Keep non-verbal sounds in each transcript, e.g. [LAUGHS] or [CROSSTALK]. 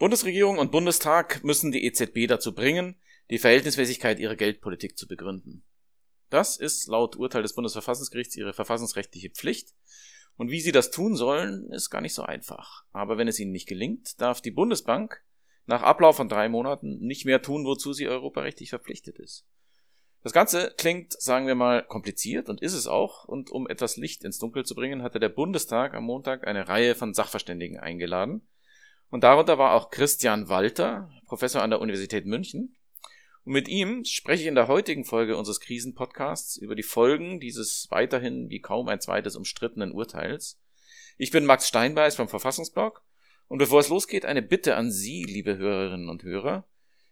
Bundesregierung und Bundestag müssen die EZB dazu bringen, die Verhältnismäßigkeit ihrer Geldpolitik zu begründen. Das ist laut Urteil des Bundesverfassungsgerichts ihre verfassungsrechtliche Pflicht. Und wie sie das tun sollen, ist gar nicht so einfach. Aber wenn es ihnen nicht gelingt, darf die Bundesbank nach Ablauf von drei Monaten nicht mehr tun, wozu sie europarechtlich verpflichtet ist. Das Ganze klingt, sagen wir mal, kompliziert und ist es auch. Und um etwas Licht ins Dunkel zu bringen, hatte der Bundestag am Montag eine Reihe von Sachverständigen eingeladen, und darunter war auch Christian Walter, Professor an der Universität München. Und mit ihm spreche ich in der heutigen Folge unseres Krisenpodcasts über die Folgen dieses weiterhin wie kaum ein zweites umstrittenen Urteils. Ich bin Max Steinbeiß vom Verfassungsblog und bevor es losgeht, eine Bitte an Sie, liebe Hörerinnen und Hörer.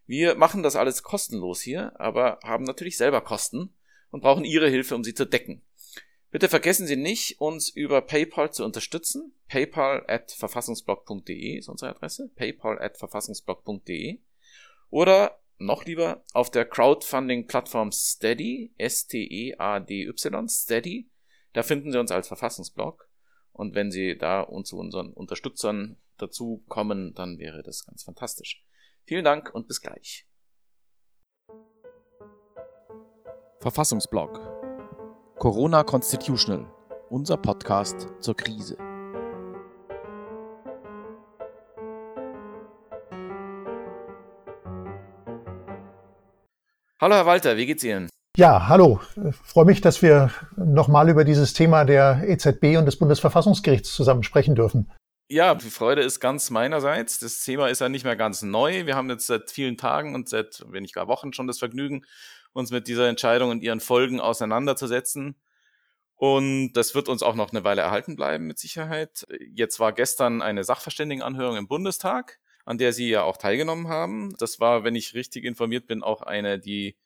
Wir machen das alles kostenlos hier, aber haben natürlich selber Kosten und brauchen Ihre Hilfe, um sie zu decken. Bitte vergessen Sie nicht, uns über PayPal zu unterstützen. PayPal at verfassungsblog.de ist unsere Adresse. PayPal at verfassungsblog.de. Oder noch lieber auf der Crowdfunding-Plattform Steady, S-T-E-A-D-Y, Steady. Da finden Sie uns als Verfassungsblog. Und wenn Sie da und zu unseren Unterstützern dazu kommen, dann wäre das ganz fantastisch. Vielen Dank und bis gleich. Verfassungsblog Corona Constitutional, unser Podcast zur Krise. Hallo Herr Walter, wie geht's Ihnen? Ja, hallo. Ich freue mich, dass wir nochmal über dieses Thema der EZB und des Bundesverfassungsgerichts zusammen sprechen dürfen. Ja, die Freude ist ganz meinerseits. Das Thema ist ja nicht mehr ganz neu. Wir haben jetzt seit vielen Tagen und seit, wenn nicht gar Wochen schon das Vergnügen, uns mit dieser Entscheidung und ihren Folgen auseinanderzusetzen. Und das wird uns auch noch eine Weile erhalten bleiben, mit Sicherheit. Jetzt war gestern eine Sachverständigenanhörung im Bundestag, an der Sie ja auch teilgenommen haben. Das war, wenn ich richtig informiert bin, auch eine, die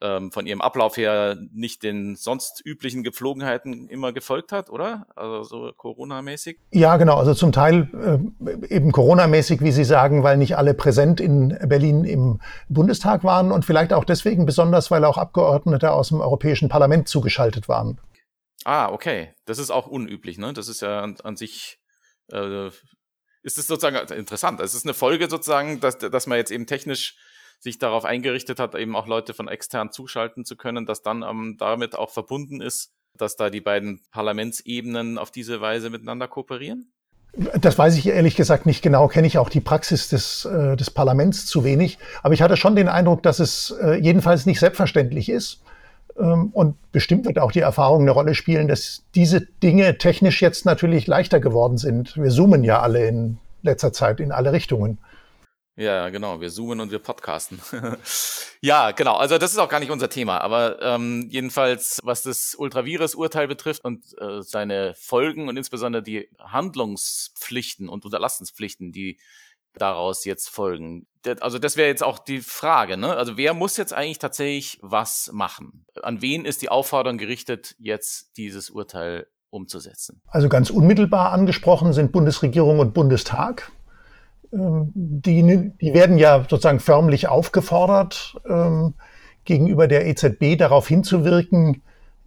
ähm, von ihrem Ablauf her nicht den sonst üblichen Gepflogenheiten immer gefolgt hat, oder? Also so Corona-mäßig? Ja, genau. Also zum Teil äh, eben Corona-mäßig, wie Sie sagen, weil nicht alle präsent in Berlin im Bundestag waren und vielleicht auch deswegen besonders, weil auch Abgeordnete aus dem Europäischen Parlament zugeschaltet waren. Ah, okay. Das ist auch unüblich, ne? Das ist ja an, an sich äh, ist es sozusagen interessant. Es ist eine Folge sozusagen, dass, dass man jetzt eben technisch sich darauf eingerichtet hat, eben auch Leute von extern zuschalten zu können, dass dann ähm, damit auch verbunden ist, dass da die beiden Parlamentsebenen auf diese Weise miteinander kooperieren? Das weiß ich ehrlich gesagt nicht genau, kenne ich auch die Praxis des, äh, des Parlaments zu wenig. Aber ich hatte schon den Eindruck, dass es äh, jedenfalls nicht selbstverständlich ist. Ähm, und bestimmt wird auch die Erfahrung eine Rolle spielen, dass diese Dinge technisch jetzt natürlich leichter geworden sind. Wir zoomen ja alle in letzter Zeit in alle Richtungen. Ja, genau. Wir zoomen und wir podcasten. [LAUGHS] ja, genau. Also das ist auch gar nicht unser Thema. Aber ähm, jedenfalls, was das Ultravirus-Urteil betrifft und äh, seine Folgen und insbesondere die Handlungspflichten und Unterlassenspflichten, die daraus jetzt folgen. Also das wäre jetzt auch die Frage. Ne? Also wer muss jetzt eigentlich tatsächlich was machen? An wen ist die Aufforderung gerichtet, jetzt dieses Urteil umzusetzen? Also ganz unmittelbar angesprochen sind Bundesregierung und Bundestag. Ähm, die, die werden ja sozusagen förmlich aufgefordert, ähm, gegenüber der EZB darauf hinzuwirken,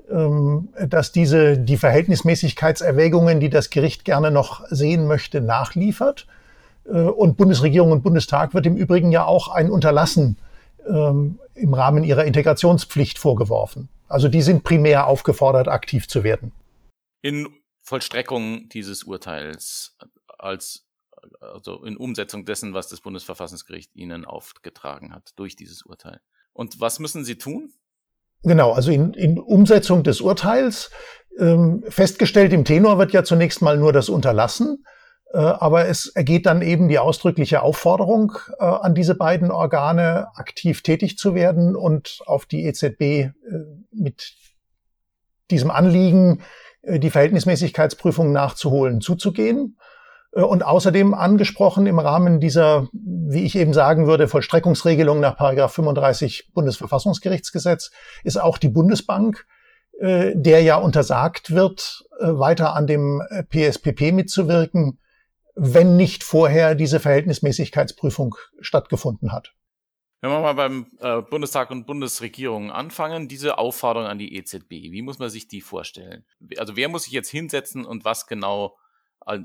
ähm, dass diese die Verhältnismäßigkeitserwägungen, die das Gericht gerne noch sehen möchte, nachliefert. Äh, und Bundesregierung und Bundestag wird im Übrigen ja auch ein Unterlassen im Rahmen ihrer Integrationspflicht vorgeworfen. Also die sind primär aufgefordert, aktiv zu werden. In Vollstreckung dieses Urteils als also in Umsetzung dessen, was das Bundesverfassungsgericht ihnen aufgetragen hat durch dieses Urteil. Und was müssen sie tun? Genau, also in, in Umsetzung des Urteils. Ähm, festgestellt im Tenor wird ja zunächst mal nur das Unterlassen, äh, aber es ergeht dann eben die ausdrückliche Aufforderung äh, an diese beiden Organe, aktiv tätig zu werden und auf die EZB äh, mit diesem Anliegen, äh, die Verhältnismäßigkeitsprüfung nachzuholen, zuzugehen. Äh, und außerdem angesprochen im Rahmen dieser, wie ich eben sagen würde, Vollstreckungsregelung nach 35 Bundesverfassungsgerichtsgesetz ist auch die Bundesbank, äh, der ja untersagt wird, äh, weiter an dem PSPP mitzuwirken, wenn nicht vorher diese Verhältnismäßigkeitsprüfung stattgefunden hat. Wenn wir mal beim Bundestag und Bundesregierung anfangen, diese Aufforderung an die EZB, wie muss man sich die vorstellen? Also wer muss sich jetzt hinsetzen und was genau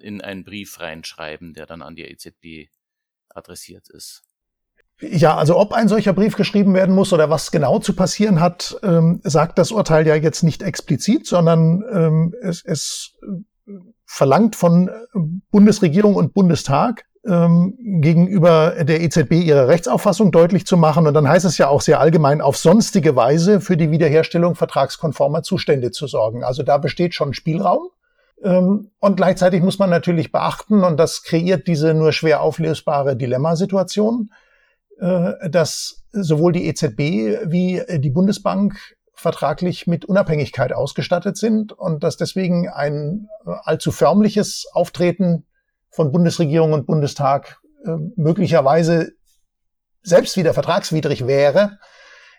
in einen Brief reinschreiben, der dann an die EZB adressiert ist. Ja, also ob ein solcher Brief geschrieben werden muss oder was genau zu passieren hat, ähm, sagt das Urteil ja jetzt nicht explizit, sondern ähm, es, es verlangt von Bundesregierung und Bundestag, ähm, gegenüber der EZB ihre Rechtsauffassung deutlich zu machen. Und dann heißt es ja auch sehr allgemein, auf sonstige Weise für die Wiederherstellung vertragskonformer Zustände zu sorgen. Also da besteht schon Spielraum. Ähm, und gleichzeitig muss man natürlich beachten, und das kreiert diese nur schwer auflösbare Dilemmasituation, äh, dass sowohl die EZB wie die Bundesbank vertraglich mit Unabhängigkeit ausgestattet sind und dass deswegen ein allzu förmliches Auftreten von Bundesregierung und Bundestag äh, möglicherweise selbst wieder vertragswidrig wäre,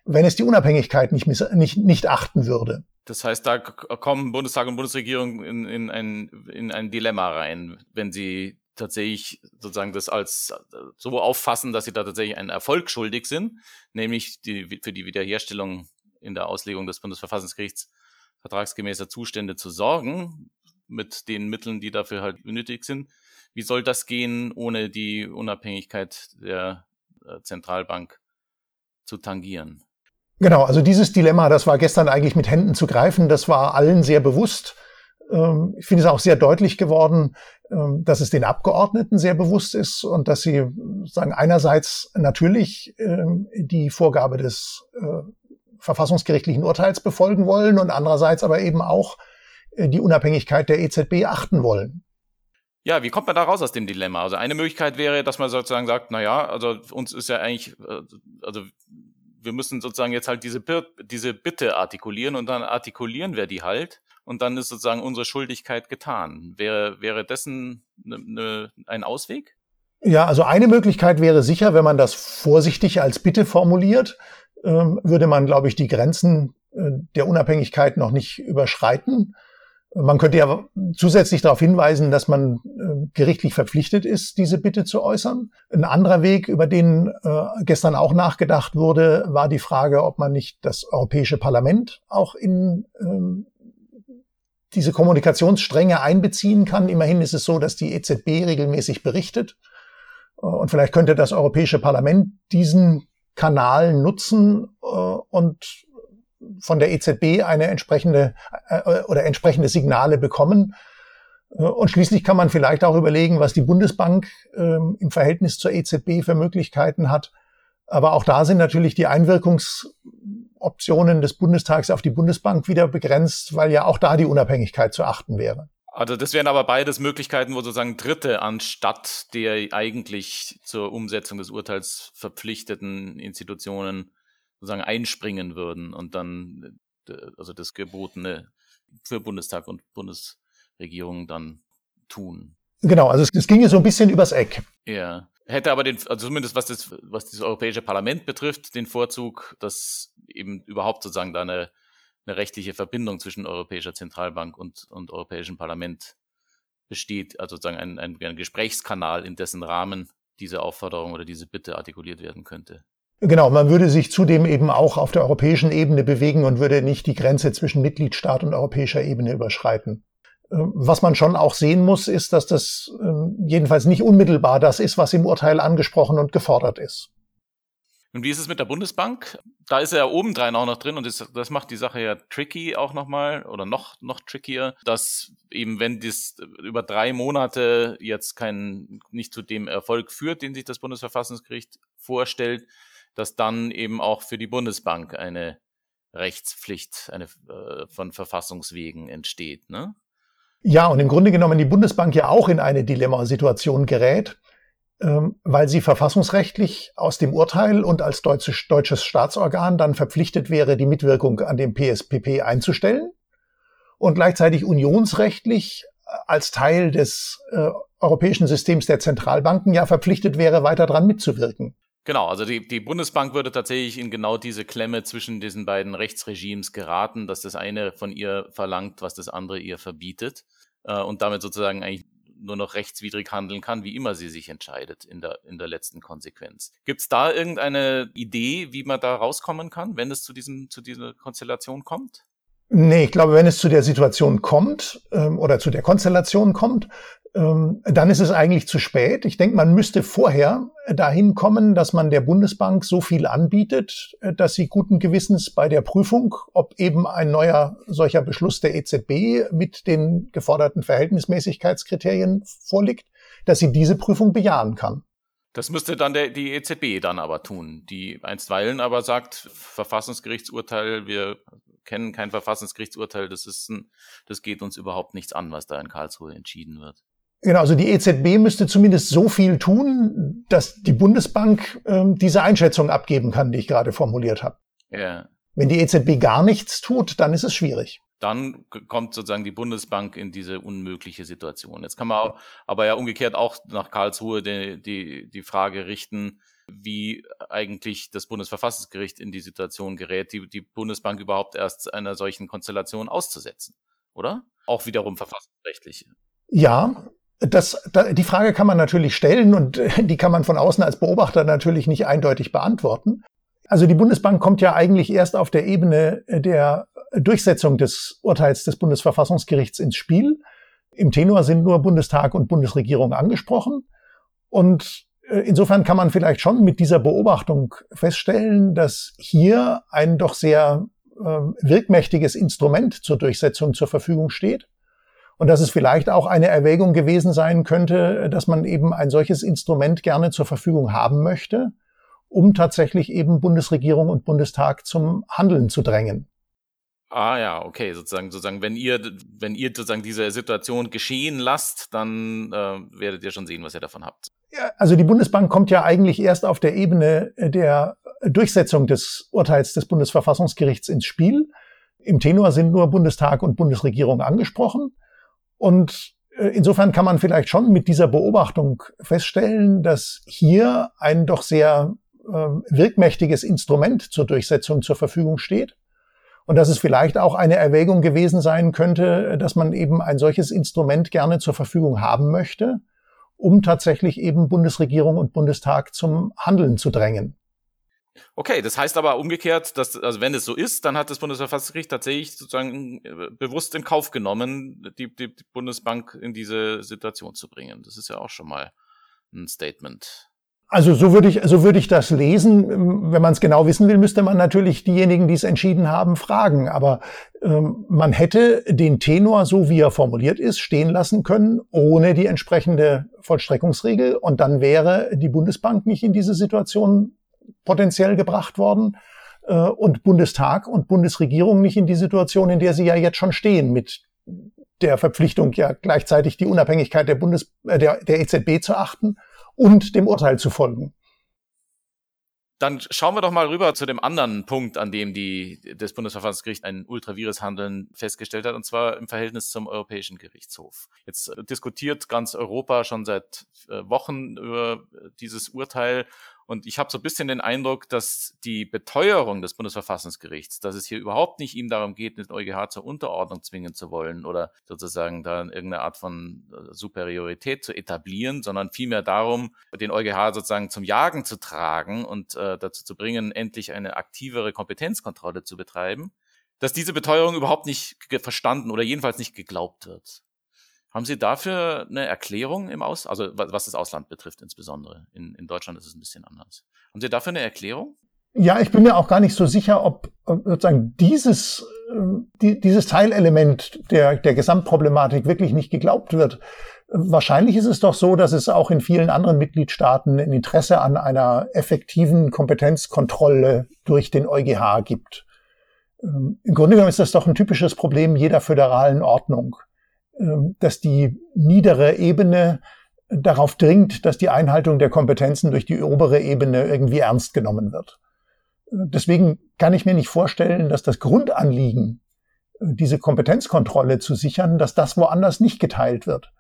wenn es die Unabhängigkeit nicht, nicht, nicht achten würde. Das heißt, da kommen Bundestag und Bundesregierung in, in, ein, in ein Dilemma rein, wenn sie tatsächlich sozusagen das als so auffassen, dass sie da tatsächlich einen Erfolg schuldig sind, nämlich die, für die Wiederherstellung in der Auslegung des Bundesverfassungsgerichts vertragsgemäßer Zustände zu sorgen, mit den Mitteln, die dafür halt nötig sind. Wie soll das gehen, ohne die Unabhängigkeit der äh, Zentralbank zu tangieren? Genau, also dieses Dilemma, das war gestern eigentlich mit Händen zu greifen, das war allen sehr bewusst. Ähm, ich finde es auch sehr deutlich geworden, ähm, dass es den Abgeordneten sehr bewusst ist und dass sie sagen einerseits natürlich ähm, die Vorgabe des äh, verfassungsgerichtlichen Urteils befolgen wollen und andererseits aber eben auch äh, die Unabhängigkeit der EZB achten wollen. Ja, wie kommt man da raus aus dem Dilemma? Also eine Möglichkeit wäre, dass man sozusagen sagt, na ja, also uns ist ja eigentlich, äh, also wir müssen sozusagen jetzt halt diese, diese Bitte artikulieren und dann artikulieren wir die halt und dann ist sozusagen unsere Schuldigkeit getan. Wäre, wäre dessen ne, ne, ein Ausweg? Ja, also eine Möglichkeit wäre sicher, wenn man das vorsichtig als Bitte formuliert, ähm, würde man, glaube ich, die Grenzen äh, der Unabhängigkeit noch nicht überschreiten. Man könnte ja zusätzlich darauf hinweisen, dass man äh, gerichtlich verpflichtet ist, diese Bitte zu äußern. Ein anderer Weg, über den äh, gestern auch nachgedacht wurde, war die Frage, ob man nicht das Europäische Parlament auch in ähm, diese Kommunikationsstränge einbeziehen kann. Immerhin ist es so, dass die EZB regelmäßig berichtet. Äh, und vielleicht könnte das Europäische Parlament diesen Kanal nutzen und von der EZB eine entsprechende äh, oder entsprechende Signale bekommen. Äh, und schließlich kann man vielleicht auch überlegen, was die Bundesbank äh, im Verhältnis zur EZB für Möglichkeiten hat. Aber auch da sind natürlich die Einwirkungsoptionen des Bundestags auf die Bundesbank wieder begrenzt, weil ja auch da die Unabhängigkeit zu achten wäre. Also das wären aber beides Möglichkeiten, wo sozusagen Dritte anstatt der eigentlich zur Umsetzung des Urteils verpflichteten Institutionen sozusagen einspringen würden und dann äh, also das Gebotene für Bundestag und Bundesregierung dann tun. Genau, also es, es ginge so ein bisschen übers Eck. Ja. Hätte aber den, also zumindest was das, was das Europäische Parlament betrifft, den Vorzug, dass eben überhaupt sozusagen da eine, eine rechtliche Verbindung zwischen Europäischer Zentralbank und, und Europäischem Parlament besteht, also sozusagen ein, ein, ein Gesprächskanal, in dessen Rahmen diese Aufforderung oder diese Bitte artikuliert werden könnte. Genau, man würde sich zudem eben auch auf der europäischen Ebene bewegen und würde nicht die Grenze zwischen Mitgliedstaat und europäischer Ebene überschreiten. Ähm, was man schon auch sehen muss, ist, dass das ähm, jedenfalls nicht unmittelbar das ist, was im Urteil angesprochen und gefordert ist. Und wie ist es mit der Bundesbank? Da ist er ja obendrein auch noch drin und das, das macht die Sache ja tricky auch nochmal oder noch, noch trickier, dass eben wenn dies über drei Monate jetzt kein, nicht zu dem Erfolg führt, den sich das Bundesverfassungsgericht vorstellt, dass dann eben auch für die Bundesbank eine Rechtspflicht eine, äh, von Verfassungswegen entsteht. Ne? Ja, und im Grunde genommen die Bundesbank ja auch in eine Dilemmasituation gerät, ähm, weil sie verfassungsrechtlich aus dem Urteil und als deutsches, deutsches Staatsorgan dann verpflichtet wäre, die Mitwirkung an dem PSPP einzustellen und gleichzeitig unionsrechtlich äh, als Teil des äh, europäischen Systems der Zentralbanken ja verpflichtet wäre, weiter dran mitzuwirken. Genau, also die, die Bundesbank würde tatsächlich in genau diese Klemme zwischen diesen beiden Rechtsregimes geraten, dass das eine von ihr verlangt, was das andere ihr verbietet äh, und damit sozusagen eigentlich nur noch rechtswidrig handeln kann, wie immer sie sich entscheidet in der, in der letzten Konsequenz. Gibt es da irgendeine Idee, wie man da rauskommen kann, wenn es zu, diesem, zu dieser Konstellation kommt? Nee, ich glaube, wenn es zu der Situation kommt ähm, oder zu der Konstellation kommt, dann ist es eigentlich zu spät. Ich denke, man müsste vorher dahin kommen, dass man der Bundesbank so viel anbietet, äh, dass sie guten Gewissens bei der Prüfung, ob eben ein neuer solcher Beschluss der EZB mit den geforderten Verhältnismäßigkeitskriterien vorliegt, dass sie diese Prüfung bejahen kann. Das müsste dann der, die EZB dann aber tun, die einstweilen aber sagt, Verfassungsgerichtsurteil, wir kennen kein Verfassungsgerichtsurteil, das ist ein, das geht uns überhaupt nichts an, was da in Karlsruhe entschieden wird. Genau, also die EZB müsste zumindest so viel tun, dass die Bundesbank ähm, diese Einschätzung abgeben kann, die ich gerade formuliert habe. Ja. Wenn die EZB gar nichts tut, dann ist es schwierig. Dann kommt sozusagen die Bundesbank in diese unmögliche Situation. Jetzt kann man aber ja umgekehrt auch nach Karlsruhe die, die, die Frage richten, wie eigentlich das Bundesverfassungsgericht in die Situation gerät, die, die Bundesbank überhaupt erst einer solchen Konstellation auszusetzen, oder? Auch wiederum verfassungsrechtlich. Ja, das, da, die Frage kann man natürlich stellen und [LAUGHS] die kann man von außen als Beobachter natürlich nicht eindeutig beantworten. Also die Bundesbank kommt ja eigentlich erst auf der Ebene der Durchsetzung des Urteils des Bundesverfassungsgerichts ins Spiel. Im Tenor sind nur Bundestag und Bundesregierung angesprochen. Und äh, insofern kann man vielleicht schon mit dieser Beobachtung feststellen, dass hier ein doch sehr äh, wirkmächtiges Instrument zur Durchsetzung zur Verfügung steht und dass es vielleicht auch eine Erwägung gewesen sein könnte, dass man eben ein solches Instrument gerne zur Verfügung haben möchte, um tatsächlich eben Bundesregierung und Bundestag zum Handeln zu drängen. Ah ja, okay, sozusagen, sozusagen, wenn ihr, wenn ihr sozusagen diese Situation geschehen lasst, dann äh, werdet ihr schon sehen, was ihr davon habt. Ja, also die Bundesbank kommt ja eigentlich erst auf der Ebene der Durchsetzung des Urteils des Bundesverfassungsgerichts ins Spiel. Im Tenor sind nur Bundestag und Bundesregierung angesprochen. Und äh, insofern kann man vielleicht schon mit dieser Beobachtung feststellen, dass hier ein doch sehr äh, wirkmächtiges Instrument zur Durchsetzung zur Verfügung steht. Und dass es vielleicht auch eine Erwägung gewesen sein könnte, dass man eben ein solches Instrument gerne zur Verfügung haben möchte, um tatsächlich eben Bundesregierung und Bundestag zum Handeln zu drängen. Okay, das heißt aber umgekehrt, dass, also wenn es so ist, dann hat das Bundesverfassungsgericht tatsächlich sozusagen äh, bewusst in Kauf genommen, die, die, die Bundesbank in diese Situation zu bringen. Das ist ja auch schon mal ein Statement. Also so würde ich, so würde ich das lesen. Wenn man es genau wissen will, müsste man natürlich diejenigen, die es entschieden haben, fragen. Aber ähm, man hätte den Tenor, so wie er formuliert ist, stehen lassen können, ohne die entsprechende Vollstreckungsregel. Und dann wäre die Bundesbank nicht in diese Situation potenziell gebracht worden äh, und Bundestag und Bundesregierung nicht in die Situation, in der sie ja jetzt schon stehen, mit der Verpflichtung, ja gleichzeitig die Unabhängigkeit der Bundes äh, der, der EZB zu achten und dem Urteil zu folgen. Dann schauen wir doch mal rüber zu dem anderen Punkt, an dem die, das Bundesverfassungsgericht ein Ultravirus-Handeln festgestellt hat, und zwar im Verhältnis zum Europäischen Gerichtshof. Jetzt äh, diskutiert ganz Europa schon seit Wochen über dieses Urteil und ich habe so ein bisschen den Eindruck, dass die Beteuerung des Bundesverfassungsgerichts, dass es hier überhaupt nicht ihm darum geht, den EuGH zur Unterordnung zwingen zu wollen oder sozusagen da irgendeine Art von äh, Superiorität zu etablieren, sondern vielmehr darum, den EuGH sozusagen zum Jagen zu tragen und äh, dazu zu bringen, endlich eine aktivere Kompetenzkontrolle zu betreiben, dass diese Beteuerung überhaupt nicht verstanden oder jedenfalls nicht geglaubt wird. Haben Sie dafür eine Erklärung im Aus, also was das Ausland betrifft insbesondere? In, in Deutschland ist es ein bisschen anders. Haben Sie dafür eine Erklärung? Ja, ich bin mir auch gar nicht so sicher, ob sozusagen dieses, ähm, die, dieses Teilelement der, der Gesamtproblematik wirklich nicht geglaubt wird. Wahrscheinlich ist es doch so, dass es auch in vielen anderen Mitgliedstaaten ein Interesse an einer effektiven Kompetenzkontrolle durch den EuGH gibt. Ähm, Im Grunde genommen ist das doch ein typisches Problem jeder föderalen Ordnung. Ähm, dass die niedere Ebene darauf dringt, dass die Einhaltung der Kompetenzen durch die obere Ebene irgendwie ernst genommen wird. Deswegen kann ich mir nicht vorstellen, dass das Grundanliegen, äh, diese Kompetenzkontrolle zu sichern, dass das woanders nicht geteilt wird.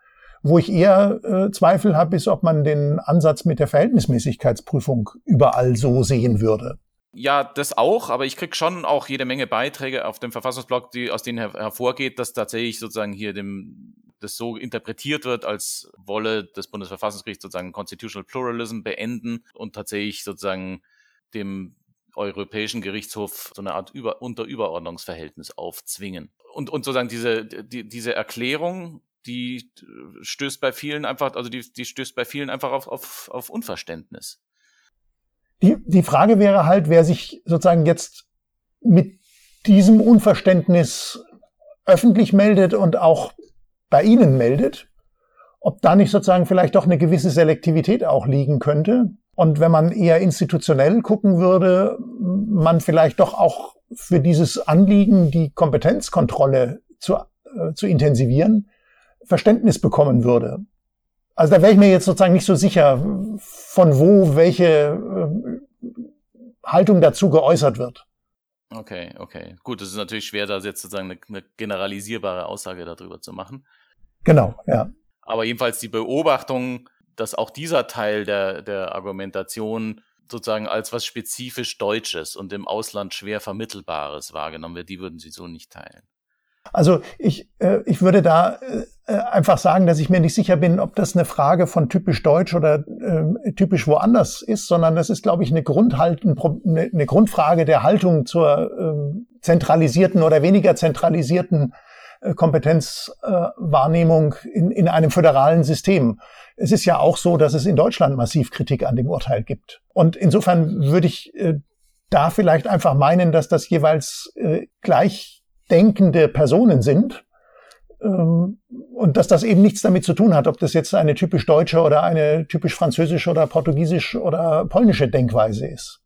Wo ich eher äh, Zweifel habe, ist, ob man den Ansatz mit der Verhältnismäßigkeitsprüfung überall so sehen würde. Ja, das auch, aber ich krieg schon auch jede Menge Beiträge auf dem Verfassungsblog, die, aus denen her hervorgeht, dass tatsächlich sozusagen hier dem, das so interpretiert wird, als wolle das Bundesverfassungsgericht sozusagen Constitutional Pluralism beenden und tatsächlich sozusagen dem Europäischen Gerichtshof so eine Art Über Unterüberordnungsverhältnis aufzwingen. Und, und sozusagen diese, die, diese Erklärung, die stößt bei vielen einfach, also die, die stößt bei vielen einfach auf, auf, auf Unverständnis. Die, die Frage wäre halt, wer sich sozusagen jetzt mit diesem Unverständnis öffentlich meldet und auch bei Ihnen meldet, ob da nicht sozusagen vielleicht doch eine gewisse Selektivität auch liegen könnte. Und wenn man eher institutionell gucken würde, man vielleicht doch auch für dieses Anliegen, die Kompetenzkontrolle zu, äh, zu intensivieren, Verständnis bekommen würde. Also da wäre ich mir jetzt sozusagen nicht so sicher, von wo welche äh, Haltung dazu geäußert wird. Okay, okay. Gut, es ist natürlich schwer, da jetzt sozusagen eine, eine generalisierbare Aussage darüber zu machen. Genau, ja. Aber jedenfalls die Beobachtung, dass auch dieser Teil der, der Argumentation sozusagen als was spezifisch Deutsches und im Ausland schwer Vermittelbares wahrgenommen wird, die würden Sie so nicht teilen. Also ich, äh, ich würde da äh, einfach sagen, dass ich mir nicht sicher bin, ob das eine Frage von typisch deutsch oder äh, typisch woanders ist, sondern das ist, glaube ich, eine, Grundhalten, eine, eine Grundfrage der Haltung zur äh, zentralisierten oder weniger zentralisierten äh, Kompetenzwahrnehmung äh, in, in einem föderalen System. Es ist ja auch so, dass es in Deutschland massiv Kritik an dem Urteil gibt. Und insofern würde ich äh, da vielleicht einfach meinen, dass das jeweils äh, gleichdenkende Personen sind ähm, und dass das eben nichts damit zu tun hat, ob das jetzt eine typisch deutsche oder eine typisch französische oder portugiesisch oder polnische Denkweise ist.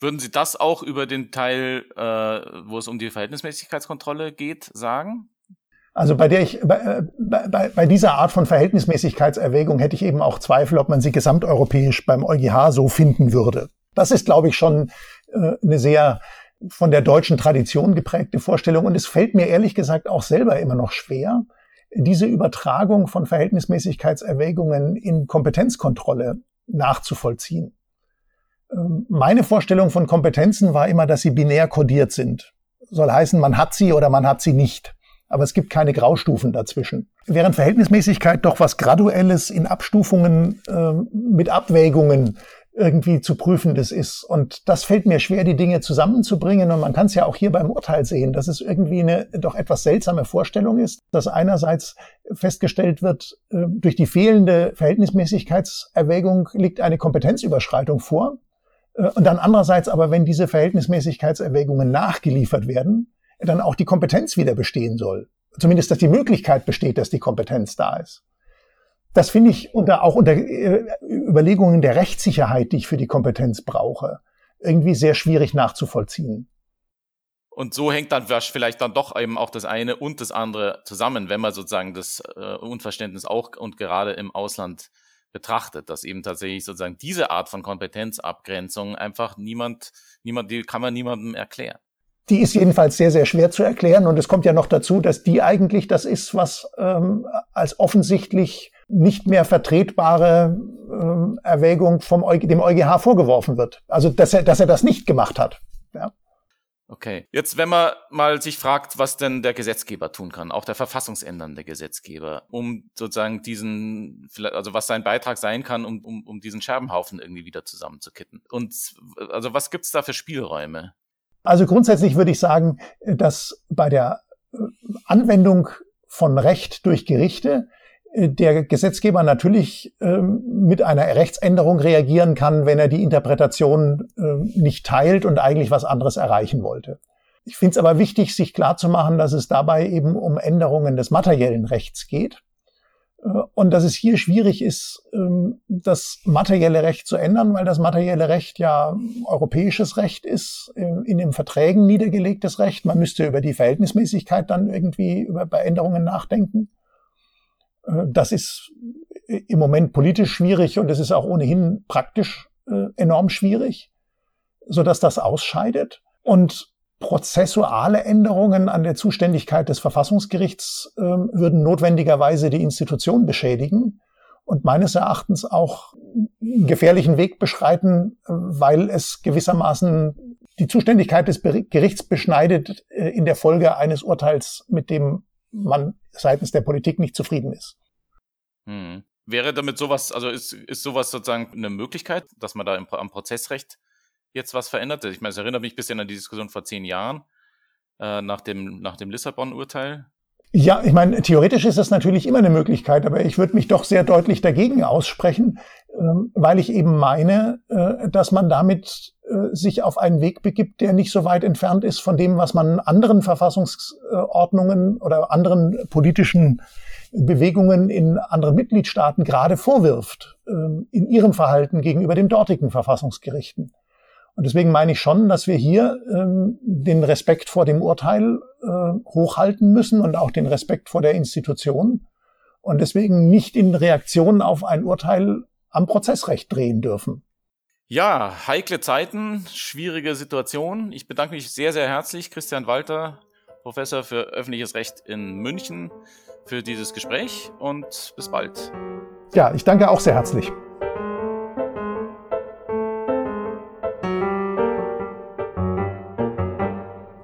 Würden Sie das auch über den Teil, äh, wo es um die Verhältnismäßigkeitskontrolle geht, sagen? Also bei der ich, bei, bei, bei dieser Art von Verhältnismäßigkeitserwägung hätte ich eben auch Zweifel, ob man sie gesamteuropäisch beim EuGH so finden würde. Das ist, glaube ich, schon äh, eine sehr von der deutschen Tradition geprägte Vorstellung. Und es fällt mir ehrlich gesagt auch selber immer noch schwer, diese Übertragung von Verhältnismäßigkeitserwägungen in Kompetenzkontrolle nachzuvollziehen. Ähm, meine Vorstellung von Kompetenzen war immer, dass sie binär kodiert sind. Soll heißen, man hat sie oder man hat sie nicht aber es gibt keine Graustufen dazwischen. Während Verhältnismäßigkeit doch was Graduelles in Abstufungen äh, mit Abwägungen irgendwie zu prüfendes ist. Und das fällt mir schwer, die Dinge zusammenzubringen. Und man kann es ja auch hier beim Urteil sehen, dass es irgendwie eine doch etwas seltsame Vorstellung ist, dass einerseits festgestellt wird, äh, durch die fehlende Verhältnismäßigkeitserwägung liegt eine Kompetenzüberschreitung vor. Äh, und dann andererseits aber, wenn diese Verhältnismäßigkeitserwägungen nachgeliefert werden, dann auch die Kompetenz wieder bestehen soll. Zumindest, dass die Möglichkeit besteht, dass die Kompetenz da ist. Das finde ich unter, auch unter äh, Überlegungen der Rechtssicherheit, die ich für die Kompetenz brauche, irgendwie sehr schwierig nachzuvollziehen. Und so hängt dann vielleicht dann doch eben auch das eine und das andere zusammen, wenn man sozusagen das äh, Unverständnis auch und gerade im Ausland betrachtet, dass eben tatsächlich sozusagen diese Art von Kompetenzabgrenzung einfach niemand, niemand, die kann man niemandem erklären. Die ist jedenfalls sehr, sehr schwer zu erklären. Und es kommt ja noch dazu, dass die eigentlich das ist, was ähm, als offensichtlich nicht mehr vertretbare ähm, Erwägung vom EuG, dem EuGH vorgeworfen wird. Also, dass er, dass er das nicht gemacht hat. Ja. Okay. Jetzt, wenn man mal sich fragt, was denn der Gesetzgeber tun kann, auch der verfassungsändernde Gesetzgeber, um sozusagen diesen, also was sein Beitrag sein kann, um, um, um diesen Scherbenhaufen irgendwie wieder zusammenzukitten. Und also was gibt's da für Spielräume? Also grundsätzlich würde ich sagen, dass bei der äh, Anwendung von Recht durch Gerichte äh, der Gesetzgeber natürlich ähm, mit einer Rechtsänderung reagieren kann, wenn er die Interpretation ähm, nicht teilt und eigentlich was anderes erreichen wollte. Ich finde es aber wichtig, sich klarzumachen, dass es dabei eben um Änderungen des materiellen Rechts geht äh, und dass es hier schwierig ist, ähm, das materielle Recht zu ändern, weil das materielle Recht ja europäisches Recht ist, äh, in den Verträgen niedergelegtes Recht. Man müsste über die Verhältnismäßigkeit dann irgendwie über bei Änderungen nachdenken. Äh, das ist im Moment politisch schwierig und es ist auch ohnehin praktisch enorm schwierig, so dass das ausscheidet. Und prozessuale Änderungen an der Zuständigkeit des Verfassungsgerichts äh, würden notwendigerweise die Institution beschädigen und meines Erachtens auch einen gefährlichen Weg beschreiten, weil es gewissermaßen die Zuständigkeit des Gerichts beschneidet äh, in der Folge eines Urteils, mit dem man seitens der Politik nicht zufrieden ist. Hm. Wäre damit sowas, also ist, ist sowas sozusagen eine Möglichkeit, dass man da im, am Prozessrecht jetzt was verändert. Ich meine, es erinnert mich ein bisschen an die Diskussion vor zehn Jahren äh, nach dem, nach dem Lissabon-Urteil. Ja, ich meine, theoretisch ist das natürlich immer eine Möglichkeit, aber ich würde mich doch sehr deutlich dagegen aussprechen, ähm, weil ich eben meine, äh, dass man damit äh, sich auf einen Weg begibt, der nicht so weit entfernt ist von dem, was man anderen Verfassungsordnungen oder anderen politischen Bewegungen in anderen Mitgliedstaaten gerade vorwirft, ähm, in ihrem Verhalten gegenüber den dortigen Verfassungsgerichten. Und deswegen meine ich schon, dass wir hier ähm, den Respekt vor dem Urteil äh, hochhalten müssen und auch den Respekt vor der Institution und deswegen nicht in Reaktion auf ein Urteil am Prozessrecht drehen dürfen. Ja, heikle Zeiten, schwierige Situation. Ich bedanke mich sehr, sehr herzlich, Christian Walter, Professor für öffentliches Recht in München, für dieses Gespräch und bis bald. Ja, ich danke auch sehr herzlich.